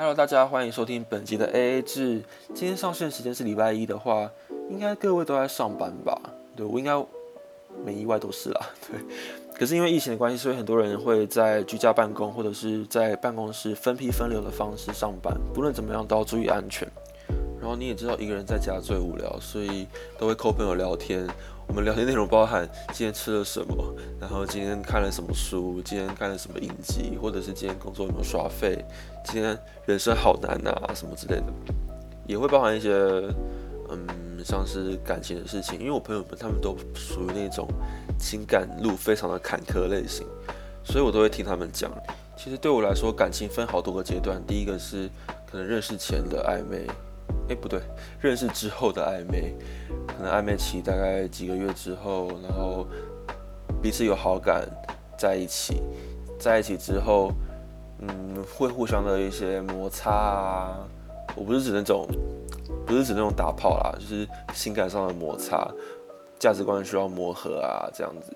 Hello，大家欢迎收听本集的 AA 制。今天上线时间是礼拜一的话，应该各位都在上班吧？对我应该没意外都是啦。对，可是因为疫情的关系，所以很多人会在居家办公或者是在办公室分批分流的方式上班。不论怎么样，都要注意安全。然后你也知道，一个人在家最无聊，所以都会扣朋友聊天。我们聊天内容包含今天吃了什么，然后今天看了什么书，今天看了什么影集，或者是今天工作有没有刷废，今天人生好难啊什么之类的，也会包含一些嗯像是感情的事情，因为我朋友们他们都属于那种情感路非常的坎坷类型，所以我都会听他们讲。其实对我来说，感情分好多个阶段，第一个是可能认识前的暧昧。哎，不对，认识之后的暧昧，可能暧昧期大概几个月之后，然后彼此有好感，在一起，在一起之后，嗯，会互相的一些摩擦啊，我不是指那种，不是指那种打炮啦，就是情感上的摩擦，价值观需要磨合啊，这样子。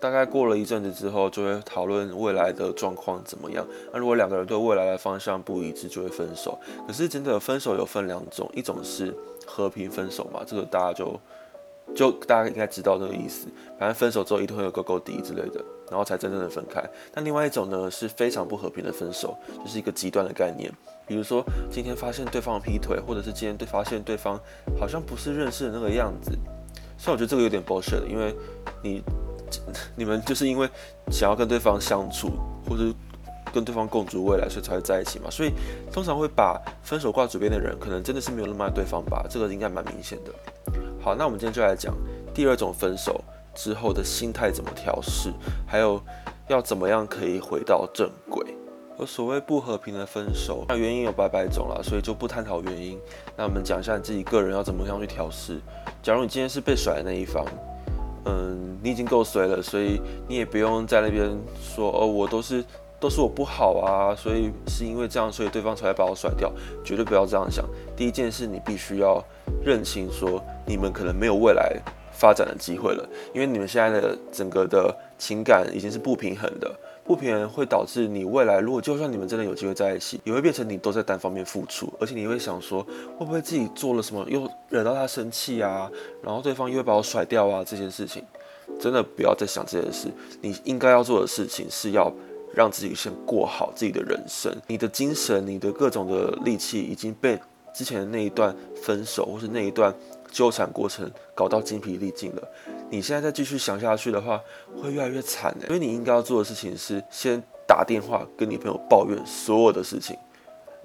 大概过了一阵子之后，就会讨论未来的状况怎么样。那如果两个人对未来的方向不一致，就会分手。可是真的分手有分两种，一种是和平分手嘛，这个大家就就大家应该知道这个意思。反正分手之后一定会有勾勾底之类的，然后才真正的分开。但另外一种呢是非常不和平的分手，就是一个极端的概念。比如说今天发现对方劈腿，或者是今天对发现对方好像不是认识的那个样子。虽然我觉得这个有点 bullshit，因为你。你们就是因为想要跟对方相处，或者跟对方共筑未来，所以才会在一起嘛。所以通常会把分手挂嘴边的人，可能真的是没有那么爱对方吧。这个应该蛮明显的。好，那我们今天就来讲第二种分手之后的心态怎么调试，还有要怎么样可以回到正轨。而所谓不和平的分手，那原因有百百种了，所以就不探讨原因。那我们讲一下你自己个人要怎么样去调试。假如你今天是被甩的那一方。嗯，你已经够随了，所以你也不用在那边说哦，我都是都是我不好啊，所以是因为这样，所以对方才会把我甩掉，绝对不要这样想。第一件事，你必须要认清说，你们可能没有未来发展的机会了，因为你们现在的整个的情感已经是不平衡的。不平衡会导致你未来，如果就算你们真的有机会在一起，也会变成你都在单方面付出，而且你会想说，会不会自己做了什么又惹到他生气啊？然后对方又会把我甩掉啊？这件事情真的不要再想这件事。你应该要做的事情是要让自己先过好自己的人生。你的精神、你的各种的力气已经被之前的那一段分手或是那一段纠缠过程搞到精疲力尽了。你现在再继续想下去的话，会越来越惨的。因为你应该要做的事情是先打电话跟你朋友抱怨所有的事情，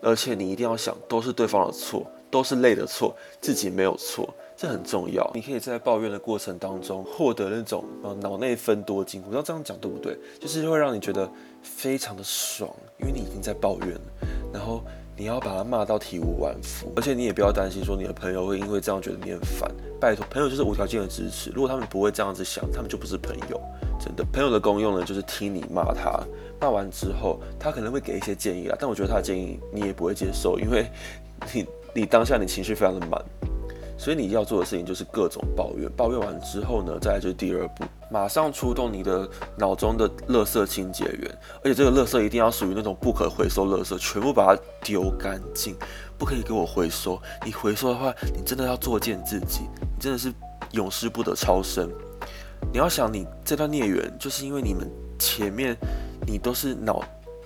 而且你一定要想，都是对方的错，都是累的错，自己没有错，这很重要。你可以在抱怨的过程当中获得那种呃脑内分多精，我知道这样讲对不对？就是会让你觉得非常的爽，因为你已经在抱怨了，然后。你要把他骂到体无完肤，而且你也不要担心说你的朋友会因为这样觉得你很烦。拜托，朋友就是无条件的支持。如果他们不会这样子想，他们就不是朋友。真的，朋友的功用呢，就是听你骂他，骂完之后，他可能会给一些建议啊。但我觉得他的建议你也不会接受，因为你你当下你情绪非常的满。所以你要做的事情就是各种抱怨，抱怨完之后呢，再来就是第二步，马上出动你的脑中的垃圾清洁员，而且这个垃圾一定要属于那种不可回收垃圾，全部把它丢干净，不可以给我回收。你回收的话，你真的要作践自己，你真的是永世不得超生。你要想，你这段孽缘，就是因为你们前面你都是脑。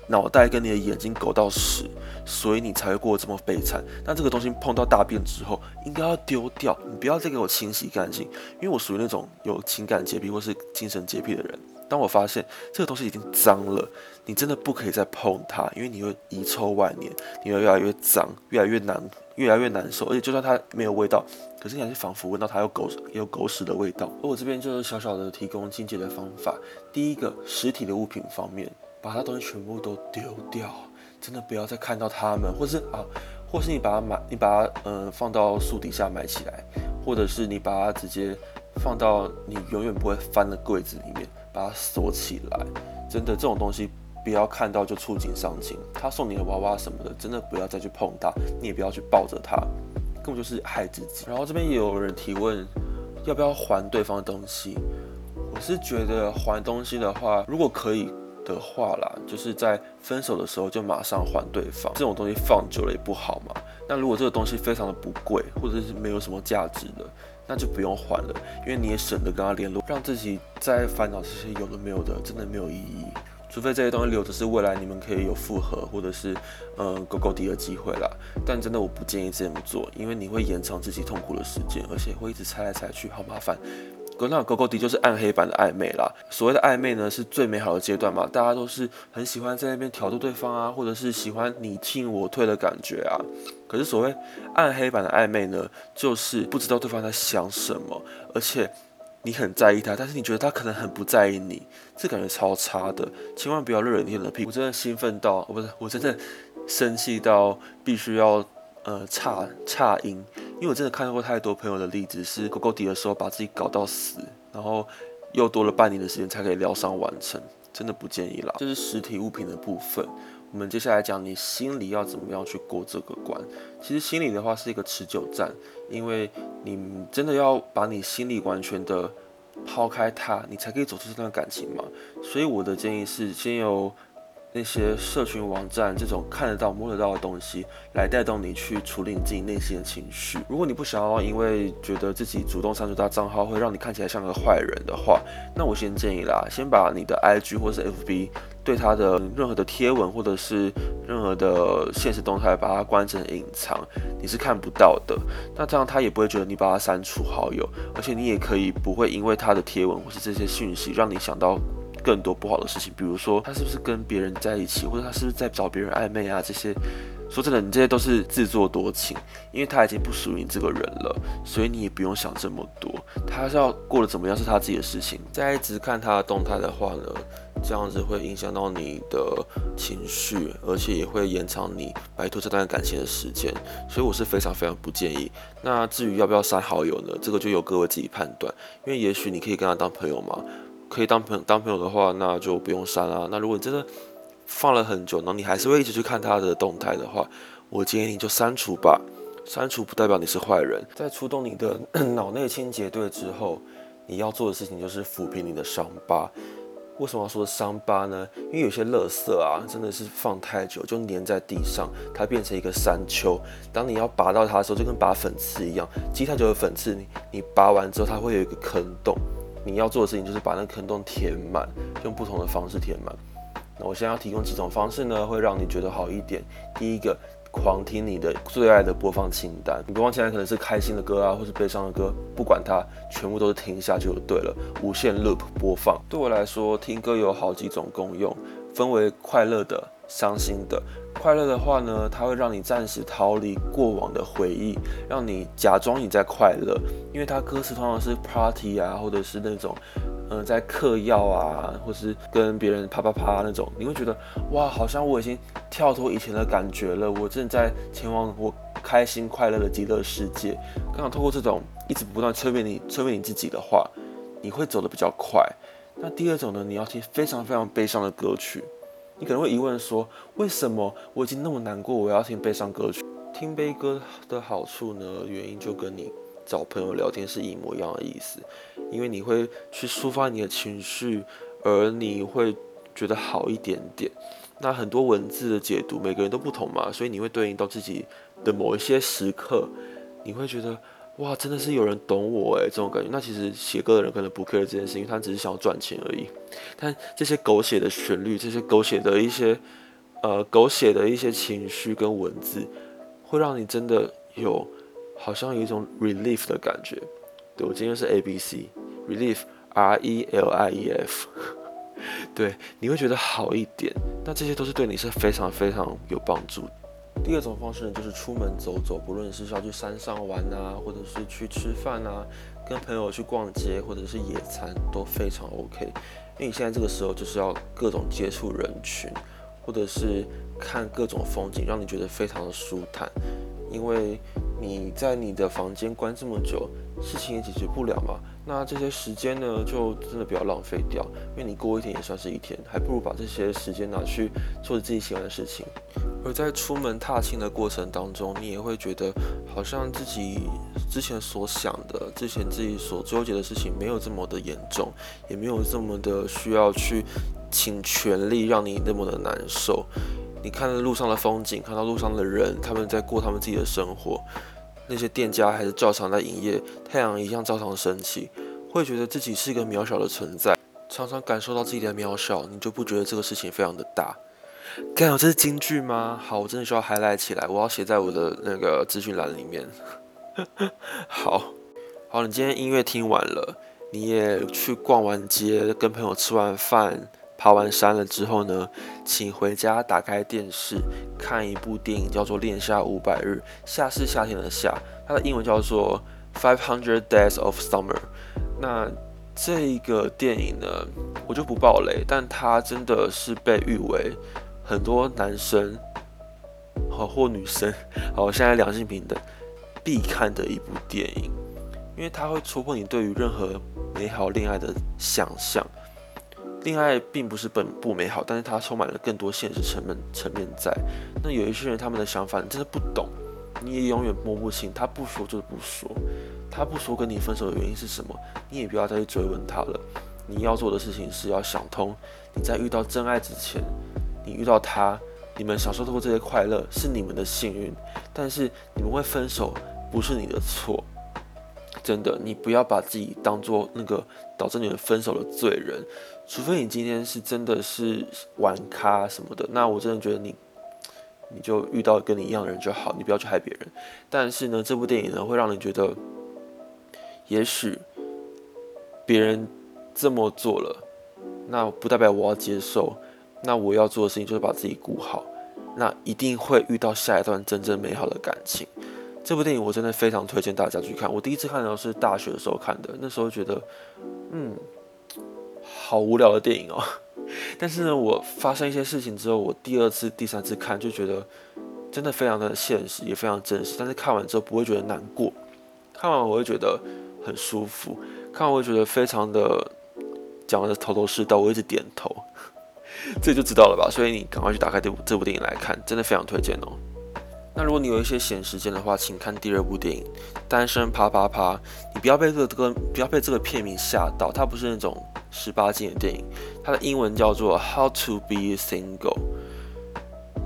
脑袋跟你的眼睛狗到屎，所以你才会过得这么悲惨。但这个东西碰到大便之后，应该要丢掉，你不要再给我清洗干净。因为我属于那种有情感洁癖或是精神洁癖的人，当我发现这个东西已经脏了，你真的不可以再碰它，因为你会遗臭万年，你会越来越脏，越来越难，越来越难受。而且就算它没有味道，可是你还是仿佛闻到它有狗有狗屎的味道。而我这边就是小小的提供清洁的方法。第一个，实体的物品方面。把它东西全部都丢掉，真的不要再看到他们，或是啊，或是你把它埋，你把它嗯放到树底下埋起来，或者是你把它直接放到你永远不会翻的柜子里面，把它锁起来。真的这种东西不要看到就触景伤情。他送你的娃娃什么的，真的不要再去碰它，你也不要去抱着它，根本就是害自己。然后这边也有人提问，要不要还对方东西？我是觉得还东西的话，如果可以。的话啦，就是在分手的时候就马上还对方，这种东西放久了也不好嘛。那如果这个东西非常的不贵，或者是没有什么价值的，那就不用还了，因为你也省得跟他联络，让自己在烦恼这些有的没有的，真的没有意义。除非这些东西留着是未来你们可以有复合，或者是嗯勾勾底的机会啦。但真的我不建议这么做，因为你会延长自己痛苦的时间，而且会一直猜来猜去，好麻烦。那勾勾底就是暗黑版的暧昧啦。所谓的暧昧呢，是最美好的阶段嘛，大家都是很喜欢在那边挑逗对方啊，或者是喜欢你进我退的感觉啊。可是所谓暗黑版的暧昧呢，就是不知道对方在想什么，而且你很在意他，但是你觉得他可能很不在意你，这感觉超差的。千万不要热脸贴冷屁股。我真的兴奋到，不是，我真的生气到必须要呃差差音。因为我真的看到过太多朋友的例子，是狗狗底的时候把自己搞到死，然后又多了半年的时间才可以疗伤完成，真的不建议啦。这是实体物品的部分，我们接下来讲你心里要怎么样去过这个关。其实心里的话是一个持久战，因为你真的要把你心里完全的抛开它，你才可以走出这段感情嘛。所以我的建议是，先由那些社群网站这种看得到、摸得到的东西，来带动你去处理你自己内心的情绪。如果你不想要因为觉得自己主动删除他账号会让你看起来像个坏人的话，那我先建议啦，先把你的 IG 或是 FB 对他的任何的贴文或者是任何的现实动态，把它关成隐藏，你是看不到的。那这样他也不会觉得你把他删除好友，而且你也可以不会因为他的贴文或是这些讯息让你想到。更多不好的事情，比如说他是不是跟别人在一起，或者他是不是在找别人暧昧啊？这些，说真的，你这些都是自作多情，因为他已经不属于你这个人了，所以你也不用想这么多。他是要过得怎么样是他自己的事情。再一直看他的动态的话呢，这样子会影响到你的情绪，而且也会延长你摆脱这段感情的时间。所以我是非常非常不建议。那至于要不要删好友呢？这个就由各位自己判断，因为也许你可以跟他当朋友嘛。可以当朋当朋友的话，那就不用删啊。那如果你真的放了很久，然后你还是会一直去看他的动态的话，我建议你就删除吧。删除不代表你是坏人。在出动你的脑内清洁队之后，你要做的事情就是抚平你的伤疤。为什么要说伤疤呢？因为有些垃圾啊，真的是放太久就粘在地上，它变成一个山丘。当你要拔到它的时候，就跟拔粉刺一样，积太久的粉刺，你你拔完之后，它会有一个坑洞。你要做的事情就是把那坑洞填满，用不同的方式填满。那我现在要提供几种方式呢，会让你觉得好一点。第一个，狂听你的最爱的播放清单。你播放清单可能是开心的歌啊，或是悲伤的歌，不管它，全部都是听一下就对了，无限 loop 播放。对我来说，听歌有好几种功用，分为快乐的、伤心的。快乐的话呢，它会让你暂时逃离过往的回忆，让你假装你在快乐，因为它歌词通常是 party 啊，或者是那种，嗯，在嗑药啊，或是跟别人啪啪啪那种，你会觉得哇，好像我已经跳脱以前的感觉了，我正在前往我开心快乐的极乐世界。刚好透过这种一直不断催眠你、催眠你自己的话，你会走得比较快。那第二种呢，你要听非常非常悲伤的歌曲。你可能会疑问说，为什么我已经那么难过，我要听悲伤歌曲？听悲歌的好处呢？原因就跟你找朋友聊天是一模一样的意思，因为你会去抒发你的情绪，而你会觉得好一点点。那很多文字的解读，每个人都不同嘛，所以你会对应到自己的某一些时刻，你会觉得。哇，真的是有人懂我哎，这种感觉。那其实写歌的人可能不 care 这件事情，他只是想要赚钱而已。但这些狗血的旋律，这些狗血的一些呃狗血的一些情绪跟文字，会让你真的有好像有一种 relief 的感觉。对我今天是 A B C relief R E L I E F，对，你会觉得好一点。那这些都是对你是非常非常有帮助。第二种方式呢，就是出门走走，不论是要去山上玩啊，或者是去吃饭啊，跟朋友去逛街，或者是野餐，都非常 OK。因为你现在这个时候就是要各种接触人群，或者是看各种风景，让你觉得非常的舒坦。因为你在你的房间关这么久，事情也解决不了嘛。那这些时间呢，就真的不要浪费掉，因为你过一天也算是一天，还不如把这些时间拿去做自己喜欢的事情。而在出门踏青的过程当中，你也会觉得好像自己之前所想的、之前自己所纠结的事情没有这么的严重，也没有这么的需要去。倾全力让你那么的难受。你看路上的风景，看到路上的人，他们在过他们自己的生活，那些店家还是照常在营业，太阳一样照常升起，会觉得自己是一个渺小的存在，常常感受到自己的渺小，你就不觉得这个事情非常的大。干，这是京剧吗？好，我真的需要 highlight 起来，我要写在我的那个资讯栏里面。好好，你今天音乐听完了，你也去逛完街，跟朋友吃完饭，爬完山了之后呢，请回家打开电视看一部电影，叫做《恋夏五百日》，夏是夏天的夏，它的英文叫做《Five Hundred Days of Summer》。那这个电影呢，我就不爆雷，但它真的是被誉为。很多男生，好或女生，好现在两性平等，必看的一部电影，因为它会戳破你对于任何美好恋爱的想象。恋爱并不是本不美好，但是它充满了更多现实层面层面在。那有一些人他们的想法你真的不懂，你也永远摸不清。他不说就是不说，他不说跟你分手的原因是什么，你也不要再去追问他了。你要做的事情是要想通，你在遇到真爱之前。你遇到他，你们享受到过这些快乐是你们的幸运，但是你们会分手不是你的错，真的，你不要把自己当做那个导致你们分手的罪人，除非你今天是真的是玩咖什么的，那我真的觉得你，你就遇到跟你一样的人就好，你不要去害别人。但是呢，这部电影呢会让你觉得，也许别人这么做了，那不代表我要接受。那我要做的事情就是把自己顾好，那一定会遇到下一段真正美好的感情。这部电影我真的非常推荐大家去看。我第一次看的时候是大学的时候看的，那时候觉得，嗯，好无聊的电影哦。但是呢，我发生一些事情之后，我第二次、第三次看就觉得真的非常的现实，也非常真实。但是看完之后不会觉得难过，看完我会觉得很舒服，看完我会觉得非常的讲的头头是道，我一直点头。这就知道了吧，所以你赶快去打开这部这部电影来看，真的非常推荐哦。那如果你有一些闲时间的话，请看第二部电影《单身啪啪啪》。你不要被这个歌，不要被这个片名吓到，它不是那种十八禁的电影，它的英文叫做《How to Be Single》。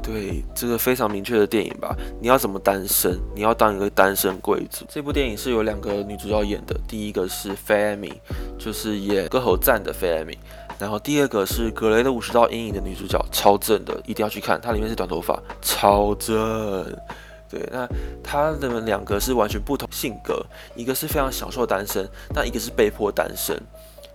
对，这个非常明确的电影吧？你要怎么单身？你要当一个单身贵族。这部电影是有两个女主角演的，第一个是 Fami，就是演歌喉赞的 Fami。然后第二个是格雷的五十道阴影的女主角，超正的，一定要去看。它里面是短头发，超正。对，那他们两个是完全不同性格，一个是非常享受单身，那一个是被迫单身。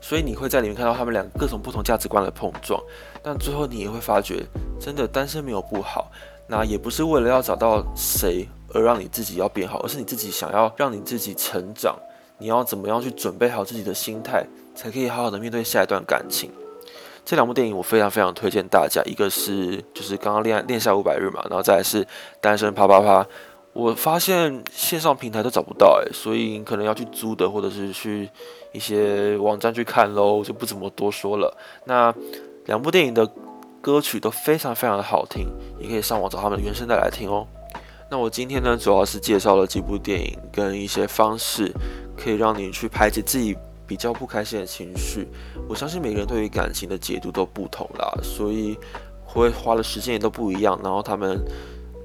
所以你会在里面看到他们两各种不同价值观的碰撞。但最后你也会发觉，真的单身没有不好。那也不是为了要找到谁而让你自己要变好，而是你自己想要让你自己成长。你要怎么样去准备好自己的心态，才可以好好的面对下一段感情？这两部电影我非常非常推荐大家，一个是就是刚刚恋恋下五百日嘛，然后再是单身啪啪啪。我发现线上平台都找不到诶，所以可能要去租的，或者是去一些网站去看喽，就不怎么多说了。那两部电影的歌曲都非常非常的好听，也可以上网找他们的原声带来听哦。那我今天呢，主要是介绍了几部电影跟一些方式，可以让你去排解自己比较不开心的情绪。我相信每个人对于感情的解读都不同啦，所以会花的时间也都不一样。然后他们，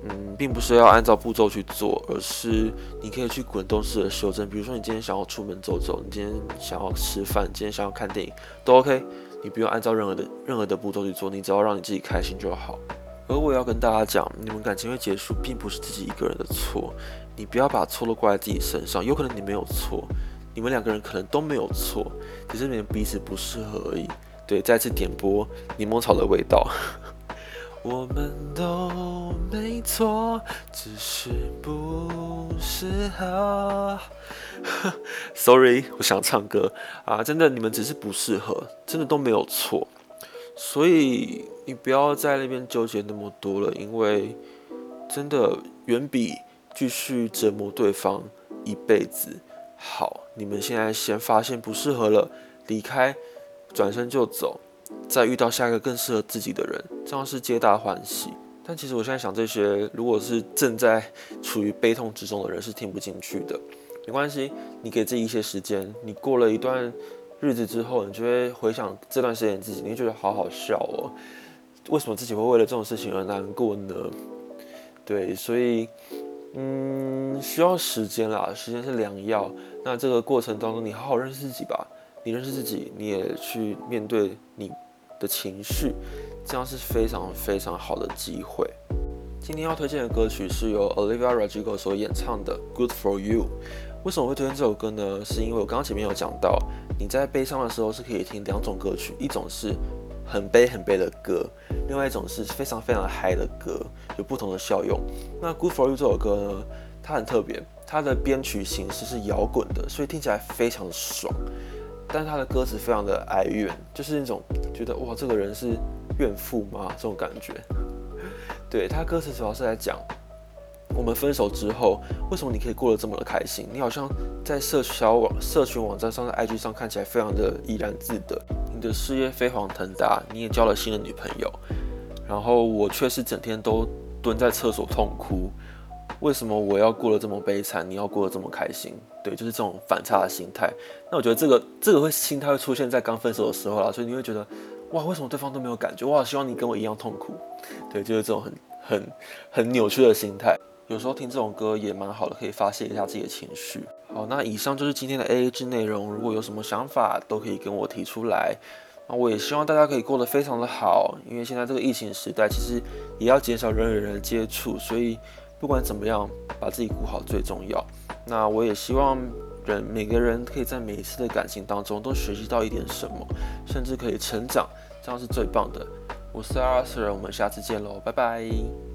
嗯，并不是要按照步骤去做，而是你可以去滚动式的修正。比如说，你今天想要出门走走，你今天想要吃饭，今天想要看电影，都 OK。你不用按照任何的任何的步骤去做，你只要让你自己开心就好。而我要跟大家讲，你们感情会结束，并不是自己一个人的错，你不要把错都怪在自己身上。有可能你没有错，你们两个人可能都没有错，只是你们彼此不适合而已。对，再次点播柠檬草的味道。我们都没错，只是不适合。Sorry，我想唱歌啊，真的，你们只是不适合，真的都没有错。所以你不要在那边纠结那么多了，因为真的远比继续折磨对方一辈子好。你们现在先发现不适合了，离开，转身就走，再遇到下一个更适合自己的人，这样是皆大欢喜。但其实我现在想这些，如果是正在处于悲痛之中的人是听不进去的。没关系，你给自己一些时间，你过了一段。日子之后，你就会回想这段时间自己，你会觉得好好笑哦。为什么自己会为了这种事情而难过呢？对，所以，嗯，需要时间啦，时间是良药。那这个过程当中，你好好认识自己吧。你认识自己，你也去面对你的情绪，这样是非常非常好的机会。今天要推荐的歌曲是由 Olivia Rodrigo 所演唱的《Good for You》。为什么会推荐这首歌呢？是因为我刚刚前面有讲到，你在悲伤的时候是可以听两种歌曲，一种是很悲很悲的歌，另外一种是非常非常嗨的歌，有不同的效用。那《Good for You》这首歌呢，它很特别，它的编曲形式是摇滚的，所以听起来非常的爽。但是他的歌词非常的哀怨，就是那种觉得哇，这个人是怨妇吗？这种感觉。对他歌词主要是在讲，我们分手之后，为什么你可以过得这么的开心？你好像在社交网、社群网站上的 IG 上看起来非常的怡然自得，的事业飞黄腾达，你也交了新的女朋友，然后我却是整天都蹲在厕所痛哭。为什么我要过得这么悲惨？你要过得这么开心？对，就是这种反差的心态。那我觉得这个这个会心态会出现在刚分手的时候啦，所以你会觉得，哇，为什么对方都没有感觉？哇希望你跟我一样痛苦。对，就是这种很很很扭曲的心态。有时候听这种歌也蛮好的，可以发泄一下自己的情绪。好，那以上就是今天的 A A 制内容。如果有什么想法，都可以跟我提出来。那我也希望大家可以过得非常的好，因为现在这个疫情时代，其实也要减少人与人的接触，所以。不管怎么样，把自己顾好最重要。那我也希望人每个人可以在每一次的感情当中都学习到一点什么，甚至可以成长，这样是最棒的。我是阿 Sir，我们下次见喽，拜拜。